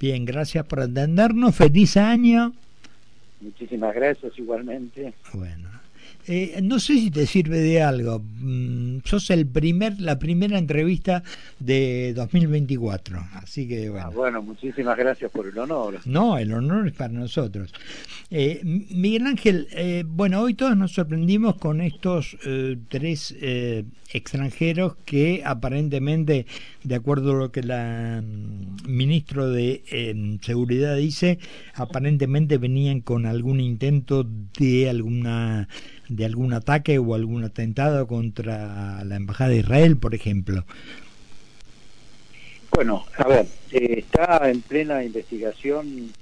Bien, gracias por atendernos. Feliz año. Muchísimas gracias igualmente. Bueno. Eh, no sé si te sirve de algo. Mm, sos el primer, la primera entrevista de 2024. Así que bueno. Ah, bueno, muchísimas gracias por el honor. No, el honor es para nosotros. Eh, Miguel Ángel, eh, bueno, hoy todos nos sorprendimos con estos tres extranjeros que aparentemente, de acuerdo a lo que la mm, ministro de Seguridad dice, aparentemente venían con algún intento de alguna de algún ataque o algún atentado contra la embajada de Israel, por ejemplo. Bueno, a ver, eh, está en plena investigación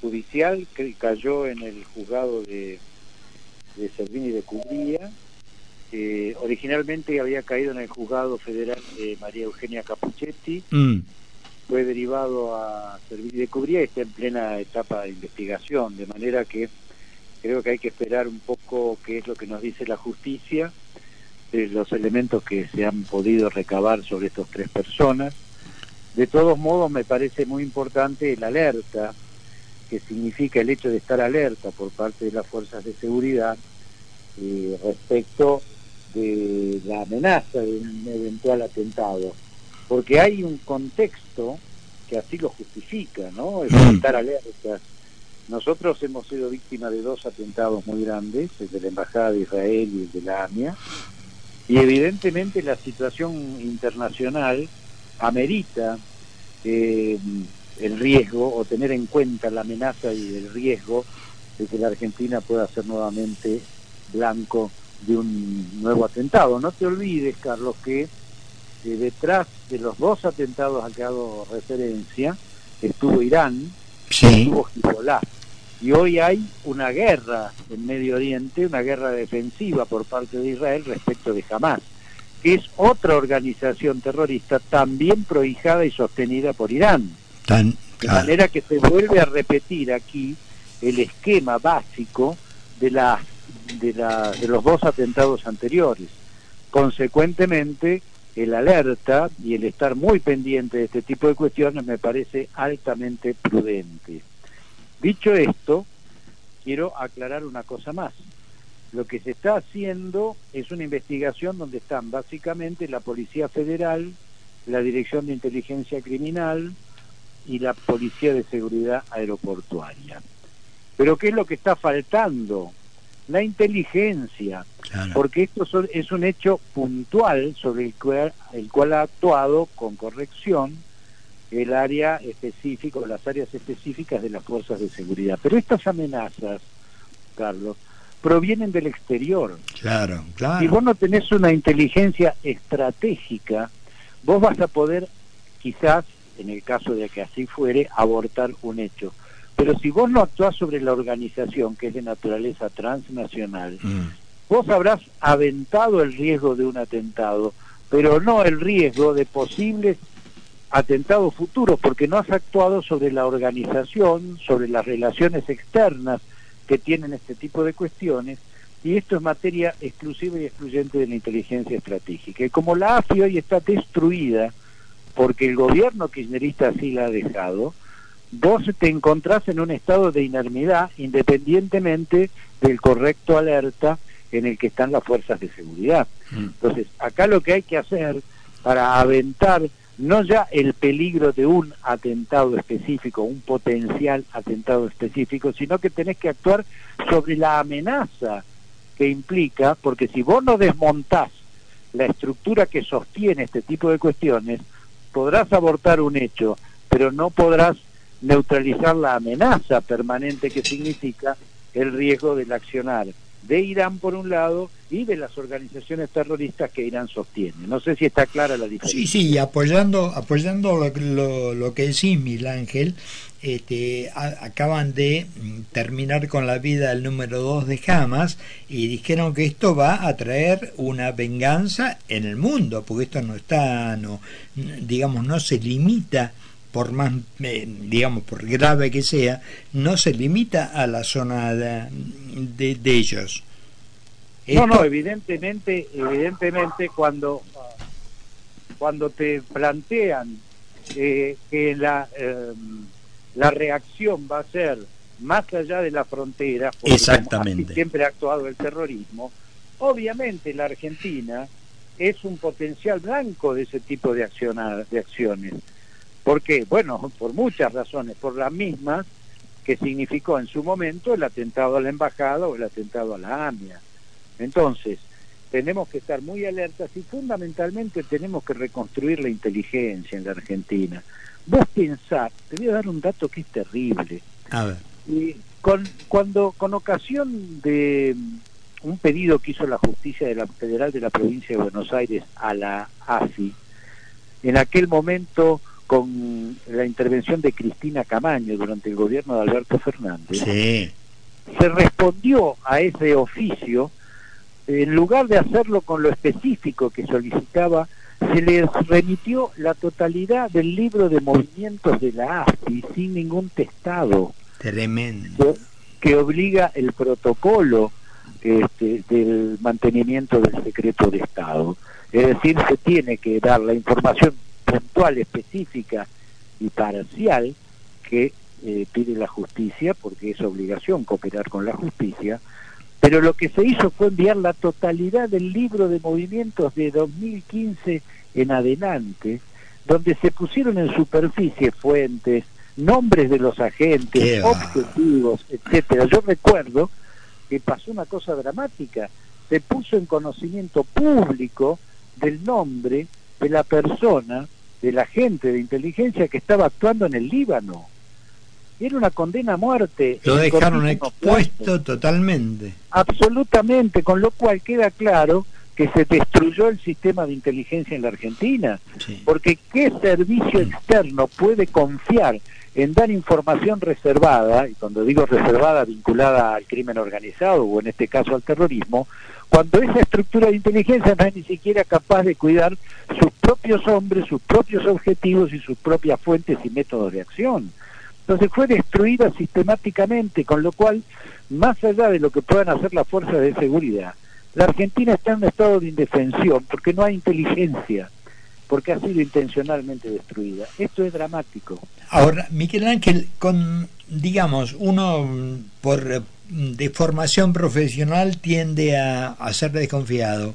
judicial que cayó en el juzgado de, de Servini de Cubría. originalmente había caído en el juzgado federal de María Eugenia Capuchetti. Mm. Fue derivado a Servini de Cubría y está en plena etapa de investigación, de manera que creo que hay que esperar un poco qué es lo que nos dice la justicia, los elementos que se han podido recabar sobre estas tres personas. De todos modos, me parece muy importante el alerta, que significa el hecho de estar alerta por parte de las fuerzas de seguridad eh, respecto de la amenaza de un eventual atentado. Porque hay un contexto que así lo justifica, ¿no? El mm. estar alerta nosotros hemos sido víctimas de dos atentados muy grandes, el de la Embajada de Israel y el de la AMIA, y evidentemente la situación internacional amerita eh, el riesgo o tener en cuenta la amenaza y el riesgo de que la Argentina pueda ser nuevamente blanco de un nuevo atentado. No te olvides, Carlos, que eh, detrás de los dos atentados a que hago referencia estuvo Irán, estuvo Hezbollah. Y hoy hay una guerra en Medio Oriente, una guerra defensiva por parte de Israel respecto de Hamas, que es otra organización terrorista también prohijada y sostenida por Irán. de manera que se vuelve a repetir aquí el esquema básico de, de, la, de los dos atentados anteriores. Consecuentemente, el alerta y el estar muy pendiente de este tipo de cuestiones me parece altamente prudente. Dicho esto, quiero aclarar una cosa más. Lo que se está haciendo es una investigación donde están básicamente la Policía Federal, la Dirección de Inteligencia Criminal y la Policía de Seguridad Aeroportuaria. Pero ¿qué es lo que está faltando? La inteligencia, porque esto es un hecho puntual sobre el cual, el cual ha actuado con corrección el área específica o las áreas específicas de las fuerzas de seguridad. Pero estas amenazas, Carlos, provienen del exterior. Claro, claro. Si vos no tenés una inteligencia estratégica, vos vas a poder, quizás, en el caso de que así fuere, abortar un hecho. Pero si vos no actuás sobre la organización, que es de naturaleza transnacional, mm. vos habrás aventado el riesgo de un atentado, pero no el riesgo de posibles atentados futuros porque no has actuado sobre la organización, sobre las relaciones externas que tienen este tipo de cuestiones y esto es materia exclusiva y excluyente de la inteligencia estratégica. Y como la AFI hoy está destruida porque el gobierno kirchnerista así la ha dejado, vos te encontrás en un estado de inermidad independientemente del correcto alerta en el que están las fuerzas de seguridad. Mm. Entonces, acá lo que hay que hacer para aventar no ya el peligro de un atentado específico, un potencial atentado específico, sino que tenés que actuar sobre la amenaza que implica, porque si vos no desmontás la estructura que sostiene este tipo de cuestiones, podrás abortar un hecho, pero no podrás neutralizar la amenaza permanente que significa el riesgo del accionar de Irán por un lado y de las organizaciones terroristas que Irán sostiene. No sé si está clara la diferencia. Sí, sí, apoyando, apoyando lo, lo, que decís, Mil Ángel, este, acaban de mm, terminar con la vida del número dos de Hamas y dijeron que esto va a traer una venganza en el mundo, porque esto no está, no, digamos, no se limita por más, eh, digamos, por grave que sea, no se limita a la zona de, de, ellos. No, no, evidentemente, evidentemente cuando, cuando te plantean eh, que la, eh, la reacción va a ser más allá de la frontera, Exactamente. siempre ha actuado el terrorismo, obviamente la Argentina es un potencial blanco de ese tipo de, de acciones. ¿Por qué? Bueno, por muchas razones, por las mismas que significó en su momento el atentado a la embajada o el atentado a la AMIA. Entonces, tenemos que estar muy alertas y fundamentalmente tenemos que reconstruir la inteligencia en la Argentina. Vos pensás, te voy a dar un dato que es terrible. A ver. Y con, cuando, con ocasión de un pedido que hizo la justicia de la federal de la provincia de Buenos Aires a la AFI, en aquel momento con la intervención de Cristina Camaño durante el gobierno de Alberto Fernández, se respondió a ese oficio en lugar de hacerlo con lo específico que solicitaba, se les remitió la totalidad del libro de movimientos de la AFI sin ningún testado. Tremendo. Que, obliga el protocolo este, del mantenimiento del secreto de Estado. Es decir, se tiene que dar la información puntual, específica y parcial que eh, pide la justicia, porque es obligación cooperar con la justicia, pero lo que se hizo fue enviar la totalidad del libro de movimientos de 2015 en adelante, donde se pusieron en superficie fuentes, nombres de los agentes, objetivos, etcétera. Yo recuerdo que pasó una cosa dramática, se puso en conocimiento público del nombre de la persona, del agente de inteligencia que estaba actuando en el Líbano era una condena a muerte. Lo dejaron expuesto totalmente. Absolutamente, con lo cual queda claro que se destruyó el sistema de inteligencia en la Argentina. Porque ¿qué servicio externo puede confiar en dar información reservada, y cuando digo reservada vinculada al crimen organizado o en este caso al terrorismo, cuando esa estructura de inteligencia no es ni siquiera capaz de cuidar sus propios hombres, sus propios objetivos y sus propias fuentes y métodos de acción? Entonces fue destruida sistemáticamente, con lo cual, más allá de lo que puedan hacer las fuerzas de seguridad, la Argentina está en un estado de indefensión porque no hay inteligencia, porque ha sido intencionalmente destruida. Esto es dramático. Ahora, Miguel Ángel, con, digamos, uno por de formación profesional tiende a, a ser desconfiado.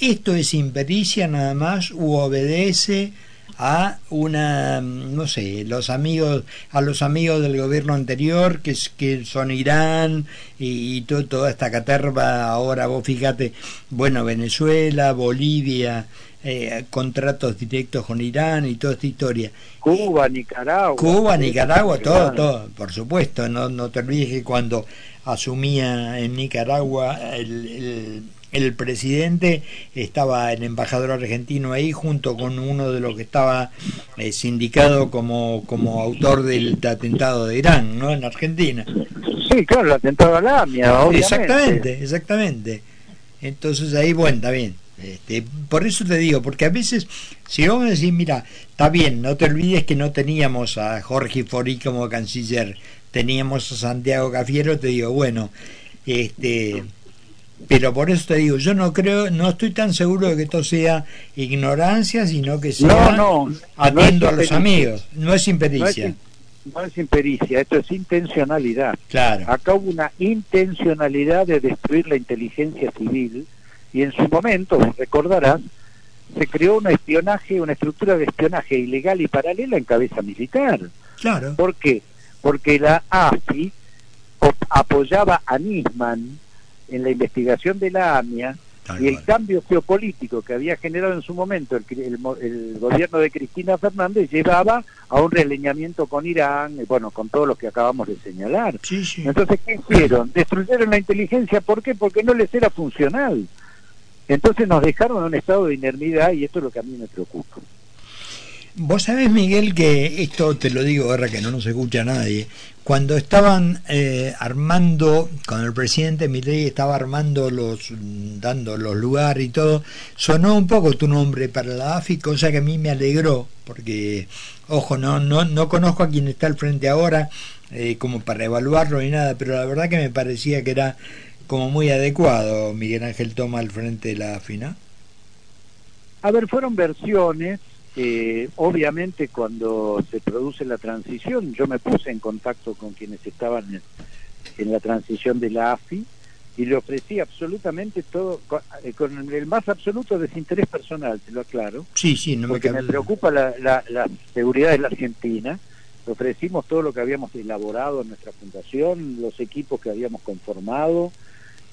¿Esto es impericia nada más u obedece a una no sé los amigos a los amigos del gobierno anterior que que son Irán y, toda esta caterva ahora vos fíjate bueno Venezuela Bolivia eh, contratos directos con Irán y toda esta historia. Cuba Nicaragua. Cuba Nicaragua todo todo por supuesto no no te olvides que cuando asumía en Nicaragua el el presidente estaba el embajador argentino ahí junto con uno de los que estaba eh, sindicado como, como autor del atentado de Irán, ¿no? En Argentina. Sí, claro, el atentado a la AMIA, obviamente. Exactamente, exactamente. Entonces ahí, bueno, está bien. Este, por eso te digo, porque a veces, si vamos a decir, mira, está bien, no te olvides que no teníamos a Jorge Forí como canciller, teníamos a Santiago Cafiero, te digo, bueno, este pero por eso te digo, yo no creo, no estoy tan seguro de que esto sea ignorancia, sino que sea no, no, atiendo a los amigos, no es impericia. No es, impericia, esto es intencionalidad. Claro. Acá hubo una intencionalidad de destruir la inteligencia civil y en su momento, recordarás, se creó un espionaje, una estructura de espionaje ilegal y paralela en cabeza militar. Claro. ¿Por qué? Porque la AFI apoyaba a Nisman en la investigación de la AMIA y el cambio geopolítico que había generado en su momento el, gobierno de Cristina Fernández llevaba a un releñamiento con Irán, y bueno, con todo lo que acabamos de señalar. Entonces, ¿qué hicieron? Destruyeron la inteligencia, ¿por qué? Porque no les era funcional. Entonces nos dejaron en un estado de inermidad y esto es lo que a mí me preocupa. Vos sabés, Miguel, que esto te lo digo ahora que no nos escucha nadie. Cuando estaban eh, armando, cuando el presidente Milei estaba armando los, dando los lugares y todo, sonó un poco tu nombre para la AFI, cosa que a mí me alegró, porque, ojo, no, no, no conozco a quien está al frente ahora, eh, como para evaluarlo ni nada, pero la verdad que me parecía que era como muy adecuado Miguel Ángel Toma al frente de la AFI, ¿no? A ver, fueron versiones eh, obviamente cuando se produce la transición, yo me puse en contacto con quienes estaban en, la transición de la AFI y le ofrecí absolutamente todo, con, el más absoluto desinterés personal, te lo aclaro. Sí, sí, no porque me, preocupa la, la, seguridad de la Argentina. Le ofrecimos todo lo que habíamos elaborado en nuestra fundación, los equipos que habíamos conformado,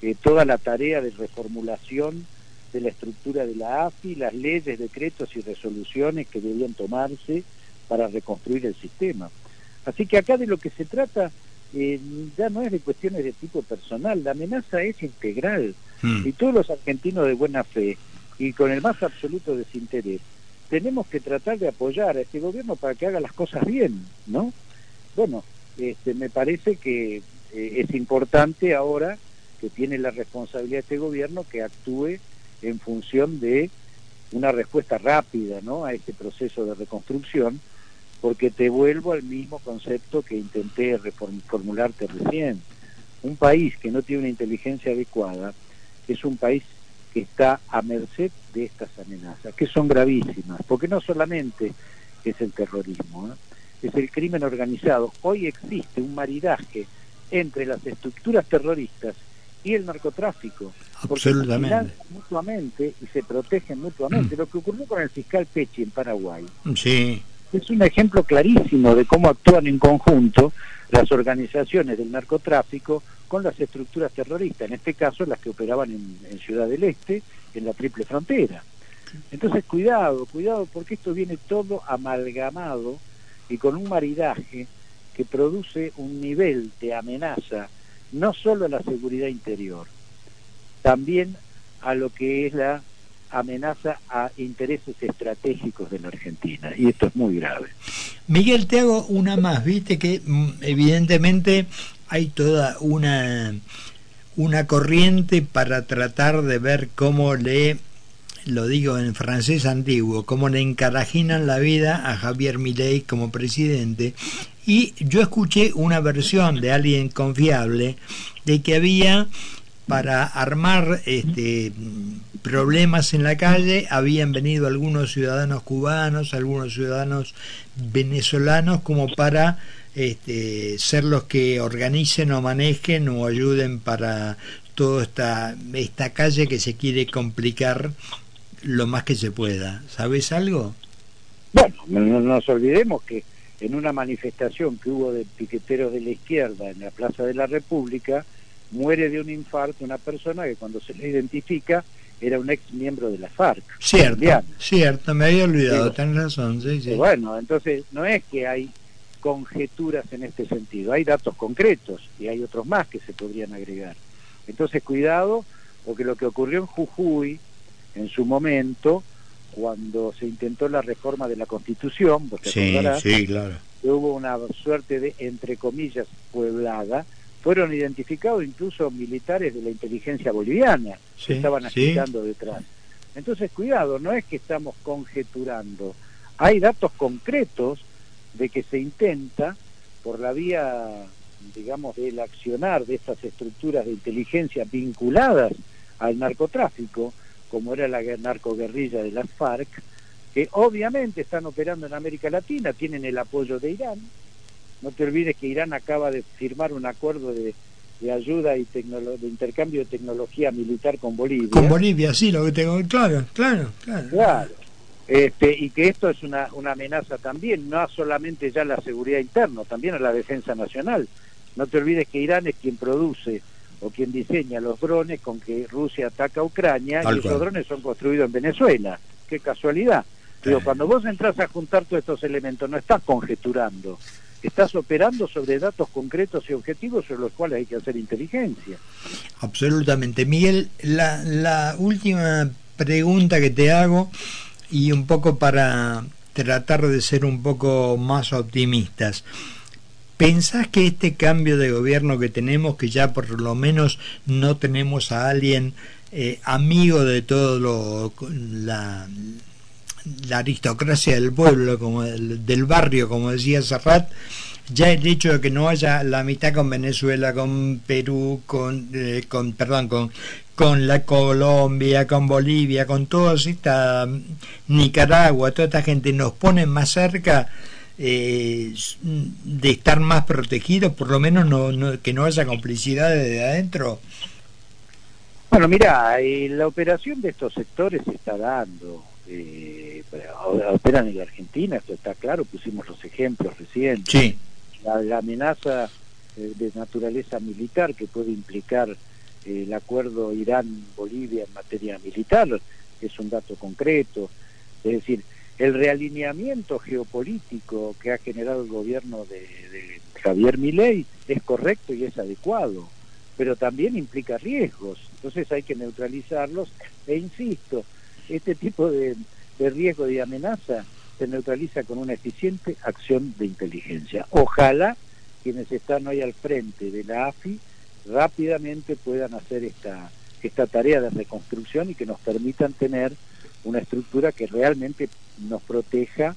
eh, toda la tarea de reformulación de la estructura de la AFI, las leyes, decretos y resoluciones que debían tomarse para reconstruir el sistema. Así que acá de lo que se trata eh, ya no es de cuestiones de tipo personal, la amenaza es integral hmm. y todos los argentinos de buena fe y con el más absoluto desinterés tenemos que tratar de apoyar a este gobierno para que haga las cosas bien, ¿no? Bueno, este, me parece que eh, es importante ahora que tiene la responsabilidad este gobierno que actúe en función de una respuesta rápida ¿no? a este proceso de reconstrucción, porque te vuelvo al mismo concepto que intenté reformularte recién. Un país que no tiene una inteligencia adecuada es un país que está a merced de estas amenazas, que son gravísimas, porque no solamente es el terrorismo, es el crimen organizado. Hoy existe un maridaje entre las estructuras terroristas y el narcotráfico. Absolutamente. mutuamente y se protegen mutuamente. Mm. Lo que ocurrió con el fiscal Pechi en Paraguay sí. es un ejemplo clarísimo de cómo actúan en conjunto las organizaciones del narcotráfico con las estructuras terroristas, en este caso las que operaban en, Ciudad del Este, en la triple frontera. Entonces, cuidado, cuidado, porque esto viene todo amalgamado y con un maridaje que produce un nivel de amenaza no solo a la seguridad interior, también a lo que es la amenaza a intereses estratégicos de la Argentina. Y esto es muy grave. Miguel, te hago una más. Viste que mm, evidentemente hay toda una, una corriente para tratar de ver cómo le, lo digo en francés antiguo, cómo le encarajinan la vida a Javier Milei como presidente y yo escuché una versión de alguien confiable de que había para armar este, problemas en la calle habían venido algunos ciudadanos cubanos, algunos ciudadanos venezolanos como para este, ser los que organicen o manejen o ayuden para toda esta, esta calle que se quiere complicar lo más que se pueda. ¿Sabes algo? Bueno, no nos olvidemos que en una manifestación que hubo de piqueteros de la izquierda en la Plaza de la República, muere de un infarto una persona que cuando se le identifica era un ex miembro de la FARC. Cierto, cierto, me había olvidado, tenés razón. Sí, sí. Bueno, entonces no es que hay conjeturas en este sentido, hay datos concretos y hay otros más que se podrían agregar. Entonces cuidado, porque lo que ocurrió en Jujuy en su momento cuando se intentó la reforma de la Constitución, porque sí, sí, claro. hubo una suerte de, entre comillas, pueblada, fueron identificados incluso militares de la inteligencia boliviana que estaban agitando detrás. Entonces, cuidado, no es que estamos conjeturando, hay datos concretos de que se intenta, por la vía, digamos, del accionar de estas estructuras de inteligencia vinculadas al narcotráfico, como era la narcoguerrilla de las FARC, que obviamente están operando en América Latina, tienen el apoyo de Irán. No te olvides que Irán acaba de firmar un acuerdo de, ayuda y de intercambio de tecnología militar con Bolivia. Con Bolivia, sí, lo que tengo claro, claro, claro. Claro. Este, y que esto es una, una amenaza también, no solamente ya a la seguridad interna, también a la defensa nacional. No te olvides que Irán es quien produce o quien diseña los drones con que Rusia ataca a Ucrania y esos drones son construidos en Venezuela. Qué casualidad. Pero cuando vos entras a juntar todos estos elementos, no estás conjeturando, estás operando sobre datos concretos y objetivos sobre los cuales hay que hacer inteligencia. Absolutamente. Miguel, la, la última pregunta que te hago, y un poco para tratar de ser un poco más optimistas. ¿Pensás que este cambio de gobierno que tenemos, que ya por lo menos no tenemos a alguien eh, amigo de todo lo, la, aristocracia del pueblo, como del, barrio, como decía Serrat, ya el hecho de que no haya la mitad con Venezuela, con Perú, con, eh, con perdón, con, con la Colombia, con Bolivia, con toda esta Nicaragua, toda esta gente nos pone más cerca eh, de estar más protegidos, por lo menos no, que no haya complicidad desde adentro? Bueno, mira, eh, la operación de estos sectores se está dando. Eh, operan en la Argentina, esto está claro, pusimos los ejemplos recién. Sí. La, amenaza eh, de naturaleza militar que puede implicar el acuerdo Irán-Bolivia en materia militar es un dato concreto. Es decir, el realineamiento geopolítico que ha generado el gobierno de, Javier Milei es correcto y es adecuado, pero también implica riesgos, entonces hay que neutralizarlos e insisto, este tipo de, de riesgo y amenaza se neutraliza con una eficiente acción de inteligencia. Ojalá quienes están hoy al frente de la AFI rápidamente puedan hacer esta, esta tarea de reconstrucción y que nos permitan tener una estructura que realmente nos proteja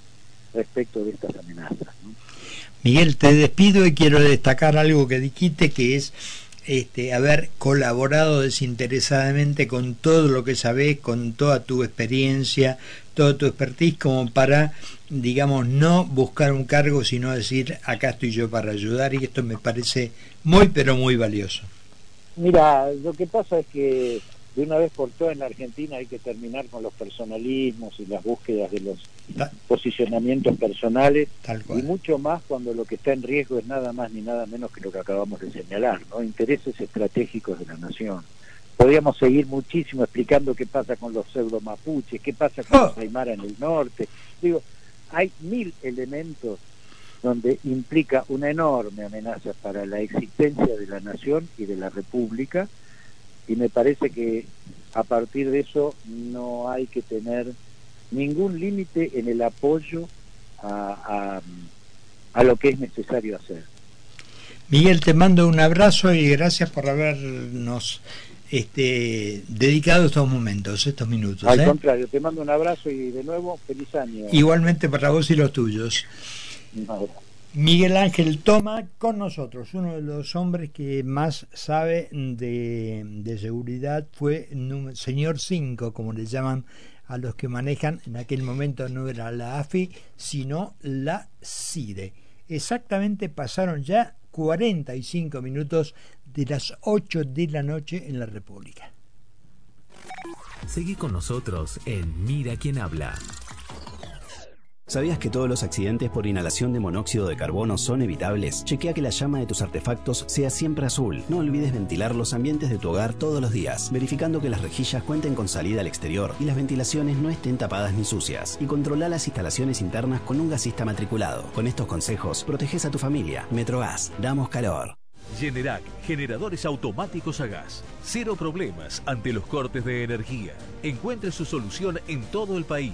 respecto de estas amenazas. Miguel, te despido y quiero destacar algo que dijiste, que es este, haber colaborado desinteresadamente con todo lo que sabes, con toda tu experiencia, todo tu expertise, como para, digamos, no buscar un cargo, sino decir, acá estoy yo para ayudar, y esto me parece muy, pero muy valioso. Mira, lo que pasa es que de una vez por todas en la Argentina hay que terminar con los personalismos y las búsquedas de los posicionamientos personales y mucho más cuando lo que está en riesgo es nada más ni nada menos que lo que acabamos de señalar, ¿no? Intereses estratégicos de la nación. Podríamos seguir muchísimo explicando qué pasa con los pseudo mapuches, qué pasa con los oh. aymara en el norte. Digo, hay mil elementos donde implica una enorme amenaza para la existencia de la nación y de la república y me parece que a partir de eso no hay que tener ningún límite en el apoyo a, a, lo que es necesario hacer. Miguel, te mando un abrazo y gracias por habernos este, dedicado estos momentos, estos minutos. Al ¿eh? contrario, te mando un abrazo y de nuevo feliz año. Igualmente para vos y los tuyos. Miguel Ángel Toma con nosotros, uno de los hombres que más sabe de, seguridad fue señor 5, como le llaman a los que manejan, en aquel momento no era la AFI, sino la CIDE. Exactamente pasaron ya 45 minutos de las 8 de la noche en la República. Seguí con nosotros en Mira quién habla. ¿Sabías que todos los accidentes por inhalación de monóxido de carbono son evitables? Chequea que la llama de tus artefactos sea siempre azul. No olvides ventilar los ambientes de tu hogar todos los días, verificando que las rejillas cuenten con salida al exterior y las ventilaciones no estén tapadas ni sucias. Y controla las instalaciones internas con un gasista matriculado. Con estos consejos, proteges a tu familia. Metrogas, damos calor. Generac, generadores automáticos a gas. Cero problemas ante los cortes de energía. Encuentre su solución en todo el país.